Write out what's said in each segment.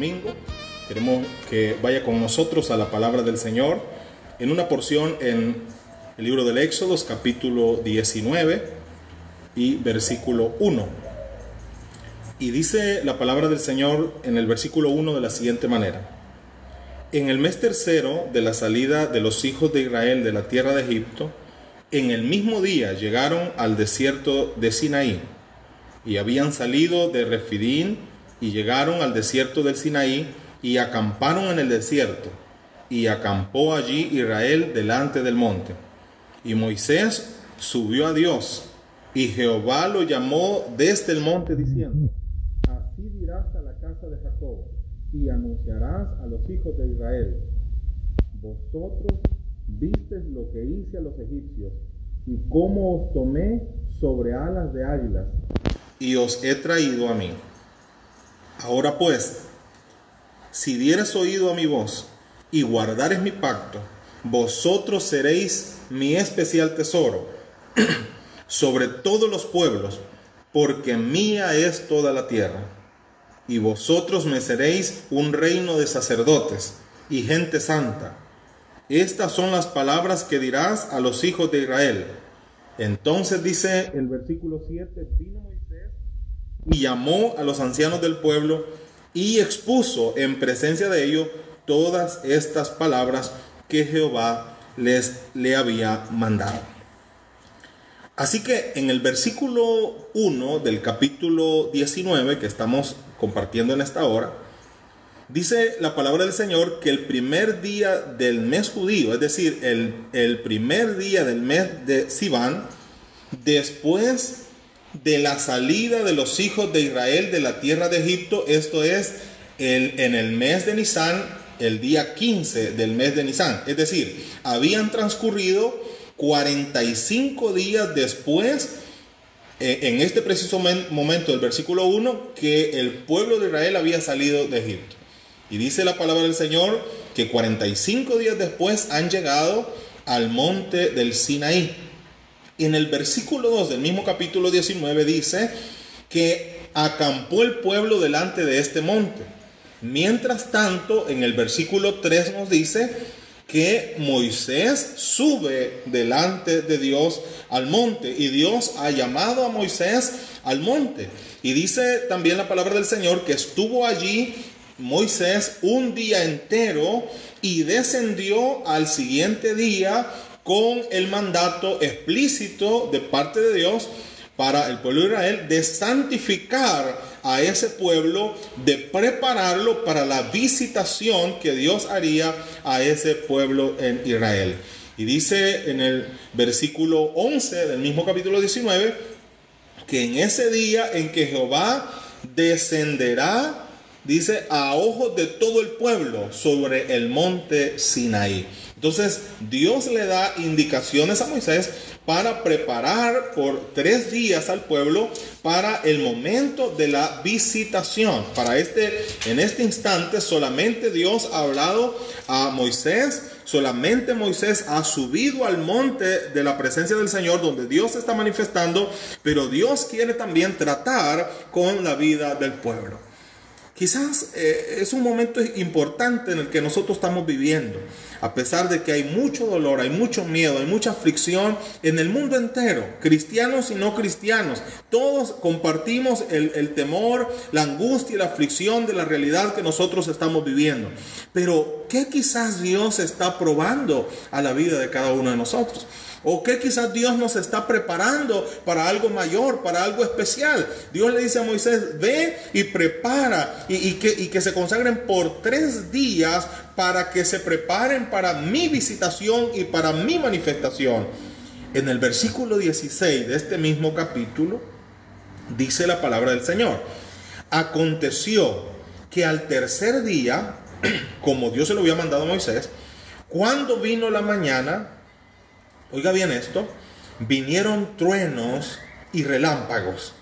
domingo. Queremos que vaya con nosotros a la palabra del Señor en una porción en el libro del Éxodo, capítulo 19 y versículo 1. Y dice la palabra del Señor en el versículo 1 de la siguiente manera. En el mes tercero de la salida de los hijos de Israel de la tierra de Egipto, en el mismo día llegaron al desierto de Sinaí y habían salido de Refidín y llegaron al desierto del Sinaí y acamparon en el desierto y acampó allí Israel delante del monte. Y Moisés subió a Dios y Jehová lo llamó desde el monte diciendo, así dirás a la casa de Jacob y anunciarás a los hijos de Israel, vosotros vistes lo que hice a los egipcios y cómo os tomé sobre alas de águilas y os he traído a mí. Ahora pues, si dieres oído a mi voz y guardares mi pacto, vosotros seréis mi especial tesoro sobre todos los pueblos, porque mía es toda la tierra. Y vosotros me seréis un reino de sacerdotes y gente santa. Estas son las palabras que dirás a los hijos de Israel. Entonces dice el versículo 7, vino Moisés y llamó a los ancianos del pueblo y expuso en presencia de ellos todas estas palabras que Jehová les le había mandado. Así que en el versículo 1 del capítulo 19 que estamos compartiendo en esta hora, dice la palabra del Señor que el primer día del mes judío, es decir, el, el primer día del mes de Sivan, después de la salida de los hijos de Israel de la tierra de Egipto, esto es en el mes de Nisan, el día 15 del mes de Nisan. Es decir, habían transcurrido 45 días después, eh, en este preciso momento del versículo 1, que el pueblo de Israel había salido de Egipto. Y dice la palabra del Señor que 45 días después han llegado al monte del Sinaí. Y en el versículo 2 del mismo capítulo 19 dice que acampó el pueblo delante de este monte. Mientras tanto, en el versículo 3 nos dice que Moisés sube delante de Dios al monte y Dios ha llamado a Moisés al monte. Y dice también la palabra del Señor que estuvo allí Moisés un día entero y descendió al siguiente día con el mandato explícito de parte de Dios para el pueblo de Israel de santificar a ese pueblo, de prepararlo para la visitación que Dios haría a ese pueblo en Israel. Y dice en el versículo 11 del mismo capítulo 19 que en ese día en que Jehová descenderá, dice, a ojos de todo el pueblo sobre el monte Sinaí. Entonces Dios le da indicaciones a Moisés para preparar por tres días al pueblo para el momento de la visitación. Para este, en este instante solamente Dios ha hablado a Moisés, solamente Moisés ha subido al monte de la presencia del Señor donde Dios está manifestando, pero Dios quiere también tratar con la vida del pueblo. Quizás eh, es un momento importante en el que nosotros estamos viviendo, a pesar de que hay mucho dolor, hay mucho miedo, hay mucha aflicción en el mundo entero, cristianos y no cristianos. Todos compartimos el, el temor, la angustia y la aflicción de la realidad que nosotros estamos viviendo. Pero, ¿qué quizás Dios está probando a la vida de cada uno de nosotros? O que quizás Dios nos está preparando para algo mayor, para algo especial. Dios le dice a Moisés, ve y prepara y, que, y que se consagren por tres días para que se preparen para mi visitación y para mi manifestación. En el versículo 16 de este mismo capítulo dice la palabra del Señor. Aconteció que al tercer día, como Dios se lo había mandado a Moisés, cuando vino la mañana, oiga bien esto, vinieron truenos y relámpagos.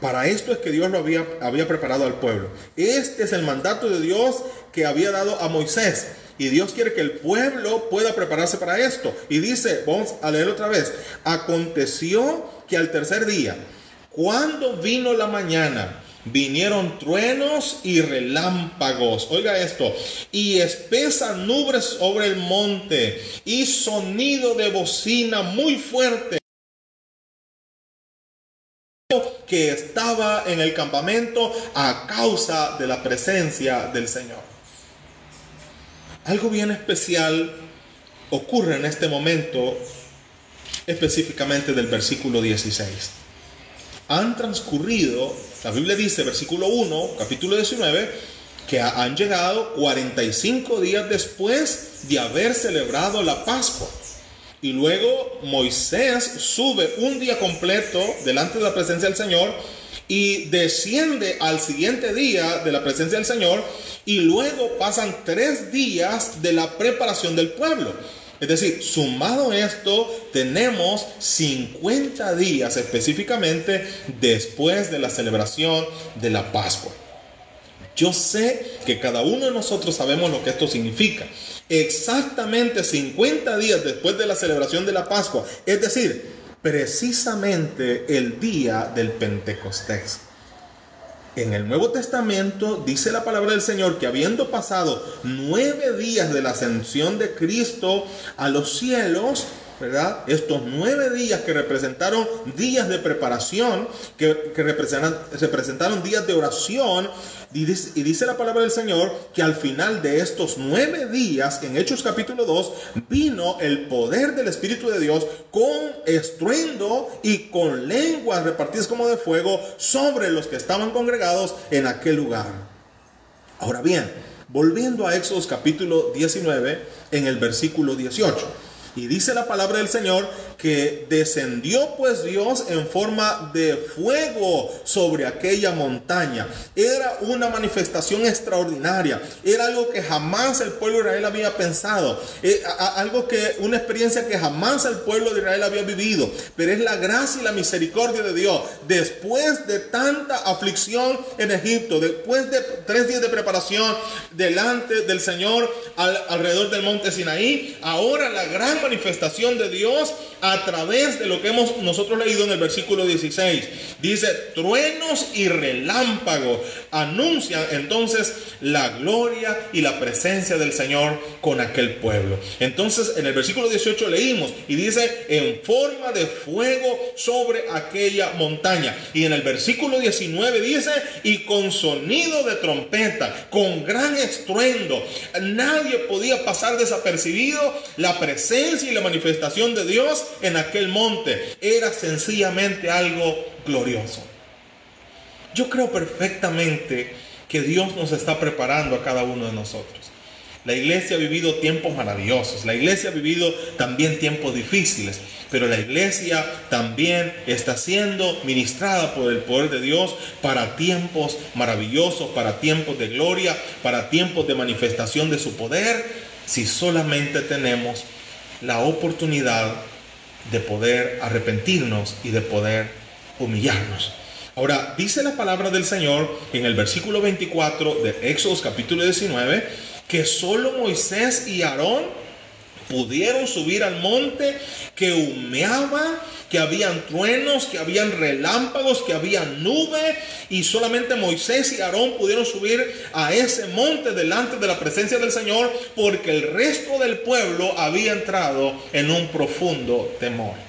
Para esto es que Dios lo había, preparado al pueblo. Este es el mandato de Dios que había dado a Moisés. Y Dios quiere que el pueblo pueda prepararse para esto. Y dice, vamos a leer otra vez, aconteció que al tercer día, cuando vino la mañana vinieron truenos y relámpagos. Oiga esto. Y espesa nubes sobre el monte y sonido de bocina muy fuerte que estaba en el campamento a causa de la presencia del Señor. Algo bien especial ocurre en este momento, específicamente del versículo 16. Han transcurrido, la Biblia dice, versículo 1, capítulo 19, que han llegado 45 días después de haber celebrado la Pascua. Y luego Moisés sube un día completo delante de la presencia del Señor y desciende al siguiente día de la presencia del Señor y luego pasan tres días de la preparación del pueblo. Es decir, sumado esto, tenemos 50 días específicamente después de la celebración de la Pascua. Yo sé que cada uno de nosotros sabemos lo que esto significa. Exactamente 50 días después de la celebración de la Pascua, es decir, precisamente el día del Pentecostés. En el Nuevo Testamento dice la palabra del Señor que habiendo pasado nueve días de la ascensión de Cristo a los cielos, ¿verdad? Estos nueve días que representaron días de preparación, que, que representaron días de oración, y dice, la palabra del Señor que al final de estos nueve días, en Hechos capítulo 2, vino el poder del Espíritu de Dios con estruendo y con lenguas repartidas como de fuego sobre los que estaban congregados en aquel lugar. Ahora bien, volviendo a Éxodo capítulo 19, en el versículo 18. Y dice la palabra del Señor que descendió pues Dios en forma de fuego sobre aquella montaña. Era una manifestación extraordinaria. Era algo que jamás el pueblo de Israel había pensado. Eh, algo que, una experiencia que jamás el pueblo de Israel había vivido. Pero es la gracia y la misericordia de Dios. Después de tanta aflicción en Egipto, después de tres días de preparación delante del Señor alrededor del monte Sinaí, ahora la gran manifestación de Dios a través de lo que hemos nosotros leído en el versículo 16. Dice, truenos y relámpagos anuncian entonces la gloria y la presencia del Señor con aquel pueblo. Entonces en el versículo 18 leímos y dice, en forma de fuego sobre aquella montaña. Y en el versículo 19 dice, y con sonido de trompeta, con gran estruendo, nadie podía pasar desapercibido la presencia y la manifestación de Dios en aquel monte era sencillamente algo glorioso. Yo creo perfectamente que Dios nos está preparando a cada uno de nosotros. La iglesia ha vivido tiempos maravillosos, la iglesia ha vivido también tiempos difíciles, pero la iglesia también está siendo ministrada por el poder de Dios para tiempos maravillosos, para tiempos de gloria, para tiempos de manifestación de su poder, si solamente tenemos la oportunidad de poder arrepentirnos y de poder humillarnos. Ahora, dice la palabra del Señor en el versículo 24 de Éxodo capítulo 19 que solo Moisés y Aarón pudieron subir al monte que humeaba que habían truenos, que habían relámpagos, que había nube y solamente Moisés y Aarón pudieron subir a ese monte delante de la presencia del Señor porque el resto del pueblo había entrado en un profundo temor.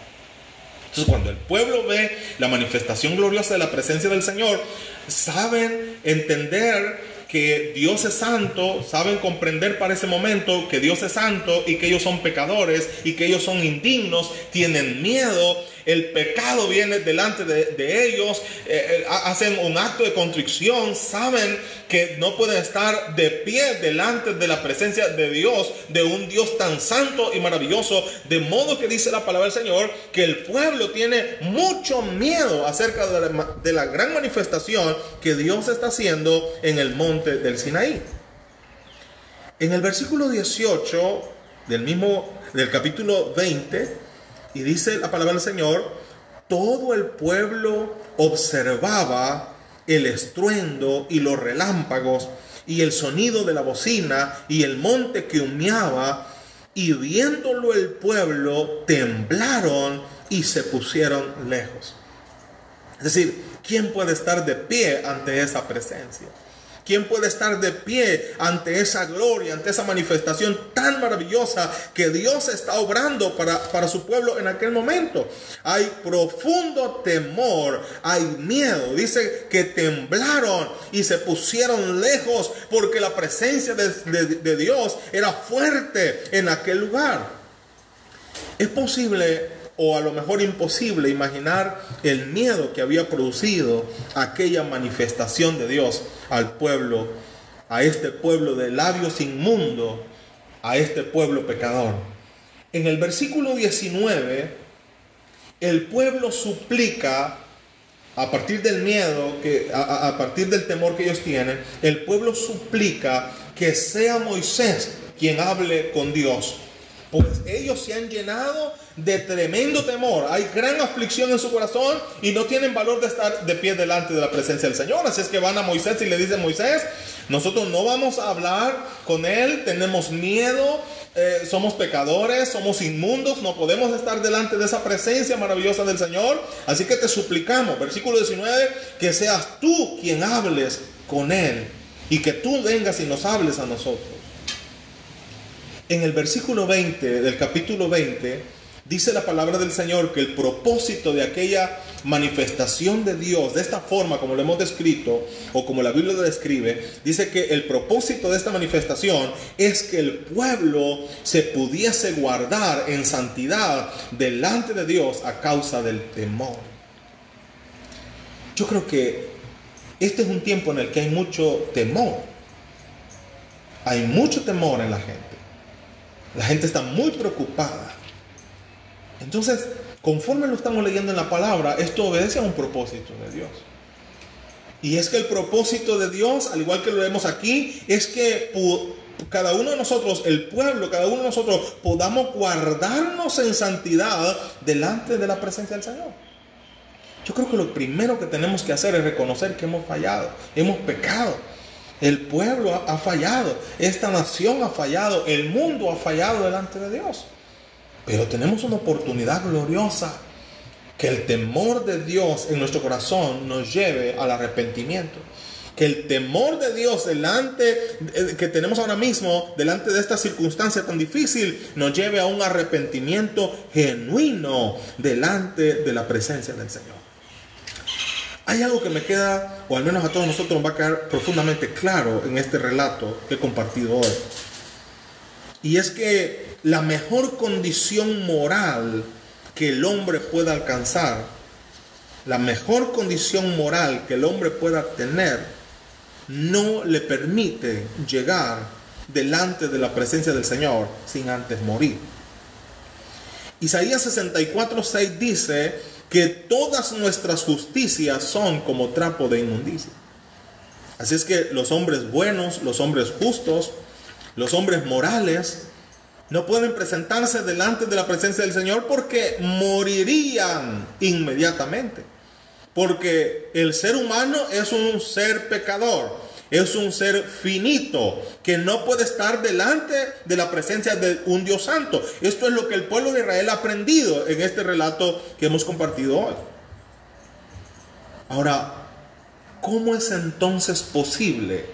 Entonces cuando el pueblo ve la manifestación gloriosa de la presencia del Señor, saben entender que Dios es santo, saben comprender para ese momento que Dios es santo y que ellos son pecadores y que ellos son indignos, tienen miedo el pecado viene delante de, ellos, eh, eh, hacen un acto de contrición, saben que no pueden estar de pie delante de la presencia de Dios, de un Dios tan santo y maravilloso, de modo que dice la palabra del Señor que el pueblo tiene mucho miedo acerca de la, de la gran manifestación que Dios está haciendo en el monte del Sinaí. En el versículo 18 del mismo del capítulo 20 y dice la palabra del Señor, todo el pueblo observaba el estruendo y los relámpagos y el sonido de la bocina y el monte que humeaba, y viéndolo el pueblo temblaron y se pusieron lejos. Es decir, ¿quién puede estar de pie ante esa presencia? ¿Quién puede estar de pie ante esa gloria, ante esa manifestación tan maravillosa que Dios está obrando para, para su pueblo en aquel momento? Hay profundo temor, hay miedo. Dice que temblaron y se pusieron lejos porque la presencia de, de Dios era fuerte en aquel lugar. Es posible o a lo mejor imposible imaginar el miedo que había producido aquella manifestación de Dios al pueblo, a este pueblo de labios inmundo, a este pueblo pecador. En el versículo 19, el pueblo suplica, a partir del miedo, que, a, a partir del temor que ellos tienen, el pueblo suplica que sea Moisés quien hable con Dios. Pues ellos se han llenado de tremendo temor, hay gran aflicción en su corazón y no tienen valor de estar de pie delante de la presencia del Señor. Así es que van a Moisés y le dicen, Moisés, nosotros no vamos a hablar con él, tenemos miedo, eh, somos pecadores, somos inmundos, no podemos estar delante de esa presencia maravillosa del Señor. Así que te suplicamos, versículo 19, que seas tú quien hables con él y que tú vengas y nos hables a nosotros. En el versículo 20 del capítulo 20, Dice la palabra del Señor que el propósito de aquella manifestación de Dios, de esta forma como lo hemos descrito, o como la Biblia lo describe, dice que el propósito de esta manifestación es que el pueblo se pudiese guardar en santidad delante de Dios a causa del temor. Yo creo que este es un tiempo en el que hay mucho temor. Hay mucho temor en la gente. La gente está muy preocupada. Entonces, conforme lo estamos leyendo en la palabra, esto obedece a un propósito de Dios. Y es que el propósito de Dios, al igual que lo vemos aquí, es que cada uno de nosotros, el pueblo, cada uno de nosotros, podamos guardarnos en santidad delante de la presencia del Señor. Yo creo que lo primero que tenemos que hacer es reconocer que hemos fallado, hemos pecado. El pueblo ha fallado, esta nación ha fallado, el mundo ha fallado delante de Dios. Pero tenemos una oportunidad gloriosa que el temor de Dios en nuestro corazón nos lleve al arrepentimiento. Que el temor de Dios delante eh, que tenemos ahora mismo, delante de esta circunstancia tan difícil, nos lleve a un arrepentimiento genuino delante de la presencia del Señor. Hay algo que me queda, o al menos a todos nosotros nos va a quedar profundamente claro en este relato que he compartido hoy. Y es que la mejor condición moral que el hombre pueda alcanzar, la mejor condición moral que el hombre pueda tener, no le permite llegar delante de la presencia del Señor sin antes morir. Isaías 64:6 dice que todas nuestras justicias son como trapo de inmundicia. Así es que los hombres buenos, los hombres justos, los hombres morales, no pueden presentarse delante de la presencia del Señor porque morirían inmediatamente. Porque el ser humano es un ser pecador, es un ser finito que no puede estar delante de la presencia de un Dios santo. Esto es lo que el pueblo de Israel ha aprendido en este relato que hemos compartido hoy. Ahora, ¿cómo es entonces posible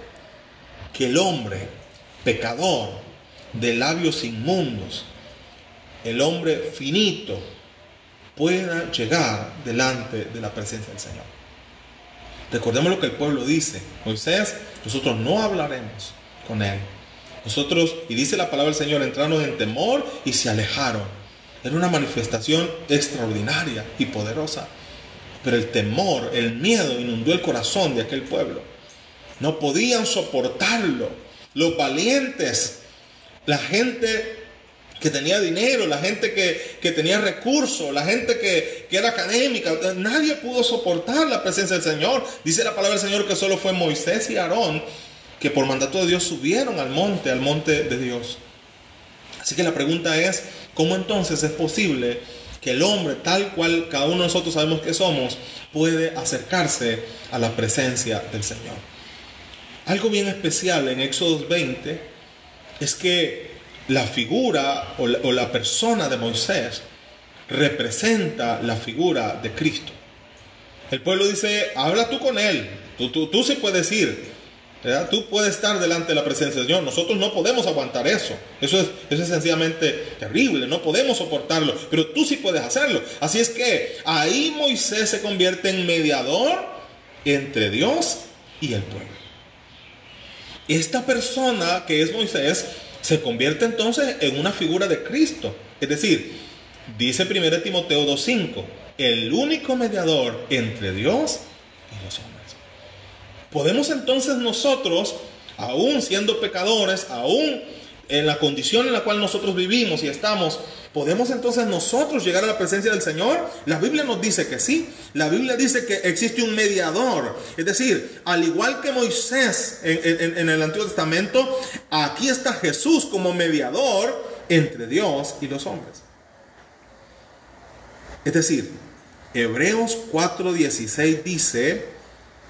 que el hombre pecador, de labios inmundos, el hombre finito, pueda llegar delante de la presencia del Señor. Recordemos lo que el pueblo dice. Moisés, nosotros no hablaremos con él. Nosotros, y dice la palabra del Señor, entraron en temor y se alejaron. Era una manifestación extraordinaria y poderosa. Pero el temor, el miedo inundó el corazón de aquel pueblo. No podían soportarlo. Los valientes la gente que tenía dinero, la gente que, tenía recursos, la gente que, que, era académica, nadie pudo soportar la presencia del Señor. Dice la palabra del Señor que solo fue Moisés y Aarón que por mandato de Dios subieron al monte, al monte de Dios. Así que la pregunta es, ¿cómo entonces es posible que el hombre, tal cual cada uno de nosotros sabemos que somos, puede acercarse a la presencia del Señor? Algo bien especial en Éxodo 20 es que la figura o la, persona de Moisés representa la figura de Cristo. El pueblo dice, habla tú con él, tú, tú, tú sí puedes ir, Tú puedes estar delante de la presencia del Señor. Nosotros no podemos aguantar eso. Eso es, eso es sencillamente terrible. No podemos soportarlo. Pero tú sí puedes hacerlo. Así es que ahí Moisés se convierte en mediador entre Dios y el pueblo. Esta persona que es Moisés se convierte entonces en una figura de Cristo. Es decir, dice 1 Timoteo 2.5, el único mediador entre Dios y los hombres. Podemos entonces nosotros, aún siendo pecadores, aún en la condición en la cual nosotros vivimos y estamos, ¿podemos entonces nosotros llegar a la presencia del Señor? La Biblia nos dice que sí. La Biblia dice que existe un mediador. Es decir, al igual que Moisés en, el Antiguo Testamento, aquí está Jesús como mediador entre Dios y los hombres. Es decir, Hebreos 4:16 dice,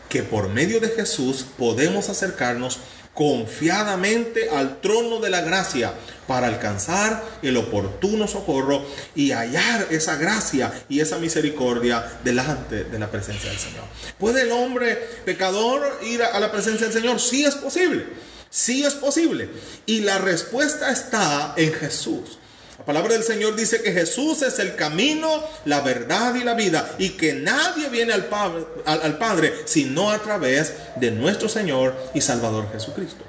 que por medio de Jesús podemos acercarnos confiadamente al trono de la gracia para alcanzar el oportuno socorro y hallar esa gracia y esa misericordia delante de la presencia del Señor. ¿Puede el hombre pecador ir a la presencia del Señor? Sí es posible, sí es posible. Y la respuesta está en Jesús. La palabra del Señor dice que Jesús es el camino, la verdad y la vida y que nadie viene al Padre, al, Padre sino a través de nuestro Señor y Salvador Jesucristo.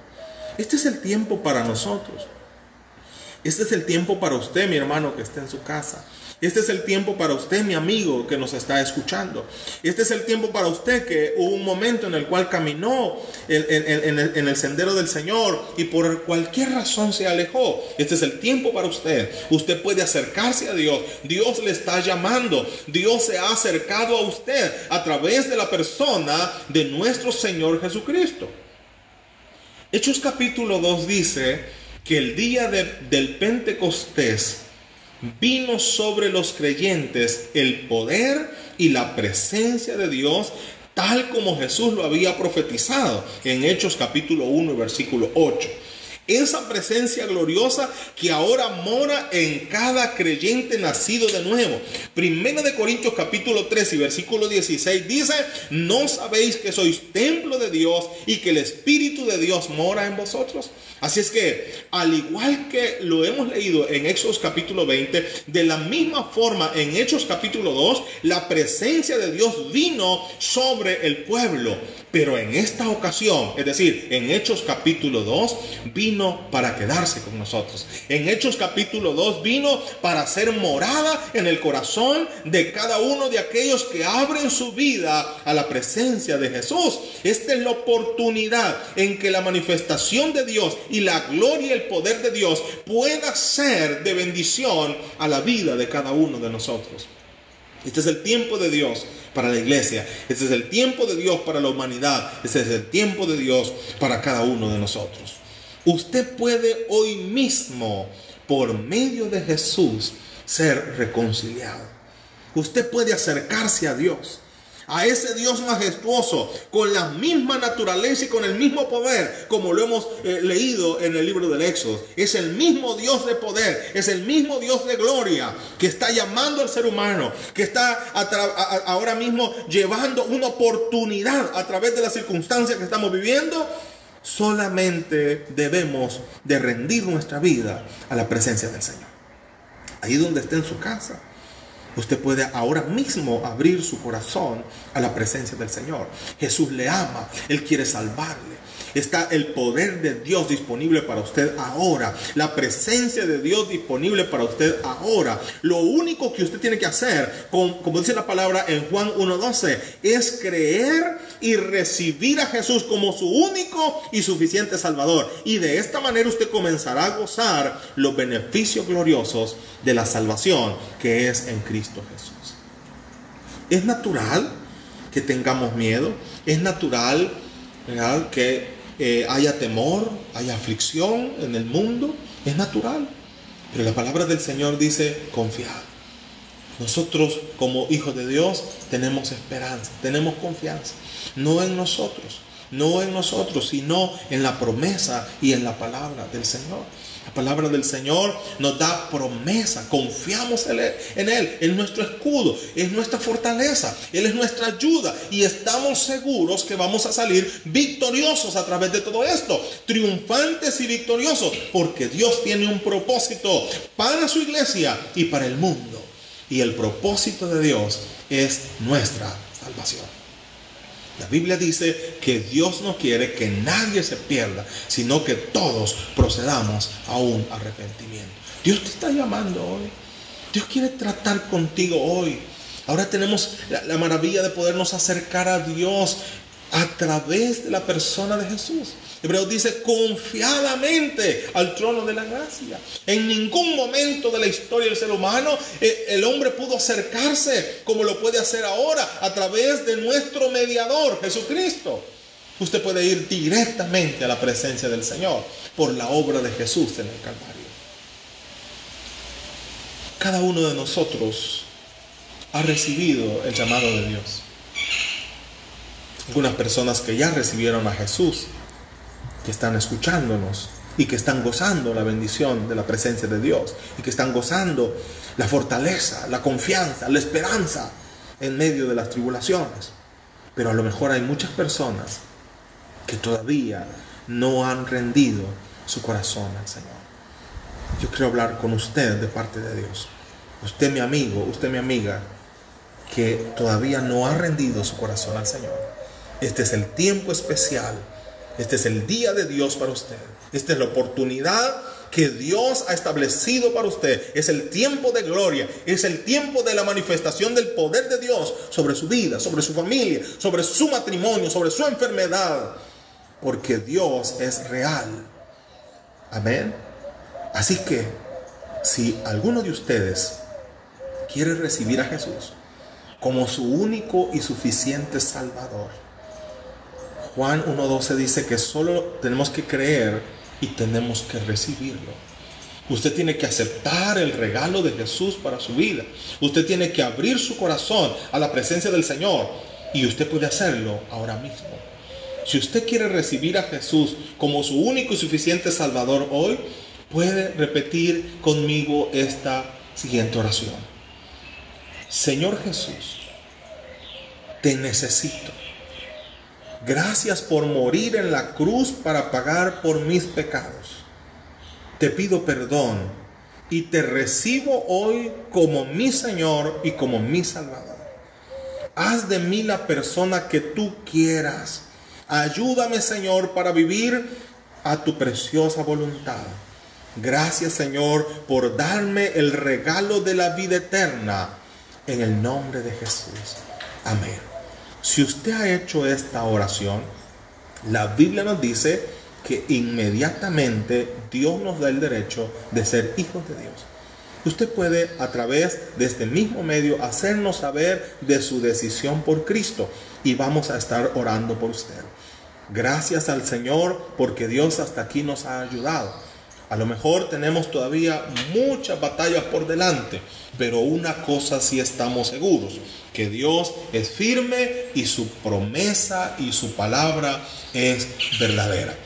Este es el tiempo para nosotros. Este es el tiempo para usted, mi hermano, que está en su casa. Este es el tiempo para usted, mi amigo, que nos está escuchando. Este es el tiempo para usted que hubo un momento en el cual caminó en, el, sendero del Señor y por cualquier razón se alejó. Este es el tiempo para usted. Usted puede acercarse a Dios. Dios le está llamando. Dios se ha acercado a usted a través de la persona de nuestro Señor Jesucristo. Hechos capítulo 2 dice que el día del Pentecostés, vino sobre los creyentes el poder y la presencia de Dios tal como Jesús lo había profetizado en Hechos capítulo 1 versículo 8. Esa presencia gloriosa que ahora mora en cada creyente nacido de nuevo. Primero de Corintios capítulo 3 y versículo 16 dice, no sabéis que sois templo de Dios y que el Espíritu de Dios mora en vosotros. Así es que, al igual que lo hemos leído en Hechos capítulo 20, de la misma forma en Hechos capítulo 2, la presencia de Dios vino sobre el pueblo. Pero en esta ocasión, es decir, en Hechos capítulo 2, vino para quedarse con nosotros. En Hechos capítulo 2 vino para ser morada en el corazón de cada uno de aquellos que abren su vida a la presencia de Jesús. Esta es la oportunidad en que la manifestación de Dios y la gloria y el poder de Dios pueda ser de bendición a la vida de cada uno de nosotros. Este es el tiempo de Dios para la iglesia. Este es el tiempo de Dios para la humanidad. Este es el tiempo de Dios para cada uno de nosotros. Usted puede hoy mismo, por medio de Jesús, ser reconciliado. Usted puede acercarse a Dios a ese Dios majestuoso, con la misma naturaleza y con el mismo poder, como lo hemos eh, leído en el libro del Éxodo. Es el mismo Dios de poder, es el mismo Dios de gloria que está llamando al ser humano, que está ahora mismo llevando una oportunidad a través de las circunstancias que estamos viviendo. Solamente debemos de rendir nuestra vida a la presencia del Señor. Ahí donde esté en su casa Usted puede ahora mismo abrir su corazón a la presencia del Señor. Jesús le ama, Él quiere salvarle. Está el poder de Dios disponible para usted ahora. La presencia de Dios disponible para usted ahora. Lo único que usted tiene que hacer, como dice la palabra en Juan 1.12, es creer y recibir a Jesús como su único y suficiente Salvador. Y de esta manera usted comenzará a gozar los beneficios gloriosos de la salvación que es en Cristo Es natural que tengamos miedo. Es natural que eh, haya temor, haya aflicción en el mundo, es natural. Pero la palabra del Señor dice, confiad. Nosotros como hijos de Dios tenemos esperanza, tenemos confianza. No en nosotros, no en nosotros, sino en la promesa y en la palabra del Señor. La palabra del Señor nos da promesa. Confiamos en Él, en en nuestro escudo, es nuestra fortaleza. Él es nuestra ayuda y estamos seguros que vamos a salir victoriosos a través de todo esto. Triunfantes y victoriosos porque Dios tiene un propósito para su iglesia y para el mundo. Y el propósito de Dios es nuestra salvación. La Biblia dice que Dios no quiere que nadie se pierda, sino que todos procedamos a un arrepentimiento. Dios te está llamando hoy. Dios quiere tratar contigo hoy. Ahora tenemos la, maravilla de podernos acercar a Dios a través de la persona de Jesús. Hebreos dice confiadamente al trono de la gracia. En ningún momento de la historia del ser humano eh, el hombre pudo acercarse como lo puede hacer ahora a través de nuestro mediador, Jesucristo. Usted puede ir directamente a la presencia del Señor por la obra de Jesús en el Calvario. Cada uno de nosotros ha recibido el llamado de Dios. Algunas personas que ya recibieron a Jesús que están escuchándonos y que están gozando la bendición de la presencia de Dios y que están gozando la fortaleza, la confianza, la esperanza en medio de las tribulaciones. Pero a lo mejor hay muchas personas que todavía no han rendido su corazón al Señor. Yo quiero hablar con usted de parte de Dios. Usted mi amigo, usted mi amiga, que todavía no ha rendido su corazón al Señor. Este es el tiempo especial este es el día de Dios para usted. Esta es la oportunidad que Dios ha establecido para usted. Es el tiempo de gloria. Es el tiempo de la manifestación del poder de Dios sobre su vida, sobre su familia, sobre su matrimonio, sobre su enfermedad. Porque Dios es real. Amén. Así que si alguno de ustedes quiere recibir a Jesús como su único y suficiente Salvador, Juan 1.12 dice que solo tenemos que creer y tenemos que recibirlo. Usted tiene que aceptar el regalo de Jesús para su vida. Usted tiene que abrir su corazón a la presencia del Señor y usted puede hacerlo ahora mismo. Si usted quiere recibir a Jesús como su único y suficiente Salvador hoy, puede repetir conmigo esta siguiente oración. Señor Jesús, te necesito Gracias por morir en la cruz para pagar por mis pecados. Te pido perdón y te recibo hoy como mi Señor y como mi Salvador. Haz de mí la persona que tú quieras. Ayúdame, Señor, para vivir a tu preciosa voluntad. Gracias, Señor, por darme el regalo de la vida eterna. En el nombre de Jesús. Amén. Si usted ha hecho esta oración, la Biblia nos dice que inmediatamente Dios nos da el derecho de ser hijos de Dios. Usted puede a través de este mismo medio hacernos saber de su decisión por Cristo y vamos a estar orando por usted. Gracias al Señor porque Dios hasta aquí nos ha ayudado. A lo mejor tenemos todavía muchas batallas por delante, pero una cosa sí estamos seguros, que Dios es firme y su promesa y su palabra es verdadera.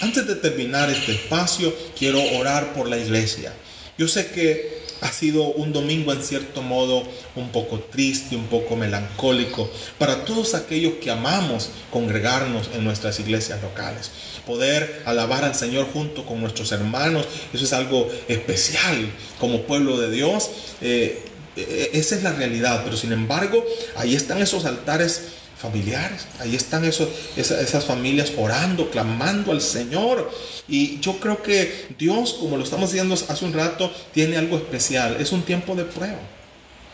Antes de terminar este espacio, quiero orar por la iglesia. Yo sé que ha sido un domingo en cierto modo un poco triste, un poco melancólico para todos aquellos que amamos congregarnos en nuestras iglesias locales. Poder alabar al Señor junto con nuestros hermanos, eso es algo especial como pueblo de Dios. Eh, eh, esa es la realidad, pero sin embargo, ahí están esos altares familiares. Ahí están esos, esas, familias orando, clamando al Señor. Y yo creo que Dios, como lo estamos diciendo hace un rato, tiene algo especial. Es un tiempo de prueba.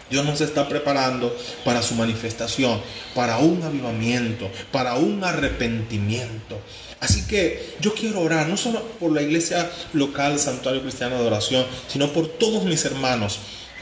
Dios nos está preparando para su manifestación, para un avivamiento, para un arrepentimiento. Así que yo quiero orar no solo por la iglesia local, Santuario Cristiano de Oración, sino por todos mis hermanos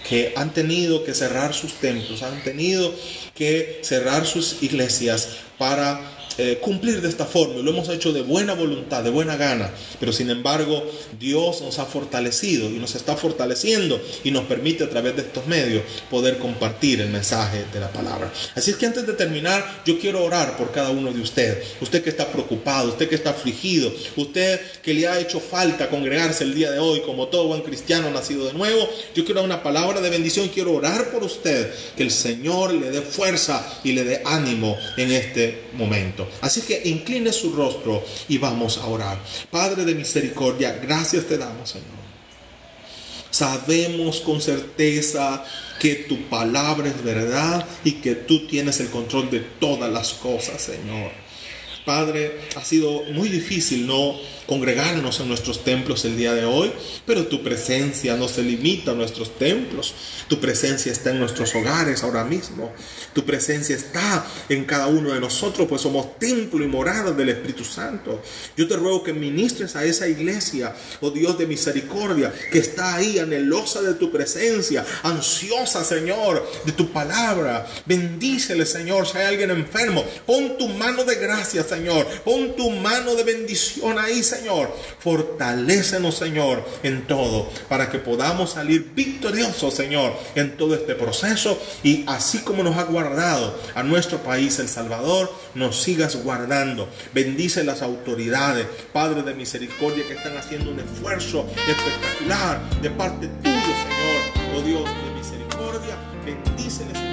que han tenido que cerrar sus templos, han tenido que cerrar sus iglesias para eh, cumplir de esta forma y lo hemos hecho de buena voluntad, de buena gana, pero sin embargo Dios nos ha fortalecido y nos está fortaleciendo y nos permite a través de estos medios poder compartir el mensaje de la palabra. Así es que antes de terminar, yo quiero orar por cada uno de ustedes. Usted que está preocupado, usted que está afligido, usted que le ha hecho falta congregarse el día de hoy como todo buen cristiano nacido de nuevo, yo quiero una palabra de bendición, quiero orar por usted, que el Señor le dé fuerza y le dé ánimo en este momento. Así que incline su rostro y vamos a orar. Padre de misericordia, gracias te damos, Señor. Sabemos con certeza que tu palabra es verdad y que tú tienes el control de todas las cosas, Señor. Padre, ha sido muy difícil no congregarnos en nuestros templos el día de hoy, pero tu presencia no se limita a nuestros templos. Tu presencia está en nuestros hogares ahora mismo. Tu presencia está en cada uno de nosotros, pues somos templo y morada del Espíritu Santo. Yo te ruego que ministres a esa iglesia, oh Dios de misericordia, que está ahí anhelosa de tu presencia, ansiosa, Señor, de tu palabra. Bendícele, Señor, si hay alguien enfermo, pon tu mano de gracia, Señor. Pon tu mano de bendición ahí, Señor Señor. Fortalécenos, Señor, en todo, para que podamos salir victoriosos, Señor, en todo este proceso. Y así como nos ha guardado a nuestro país, El Salvador, nos sigas guardando. Bendice las autoridades, Padre de misericordia, que están haciendo un esfuerzo espectacular de parte tuya, Señor. Oh Dios de misericordia, bendíceles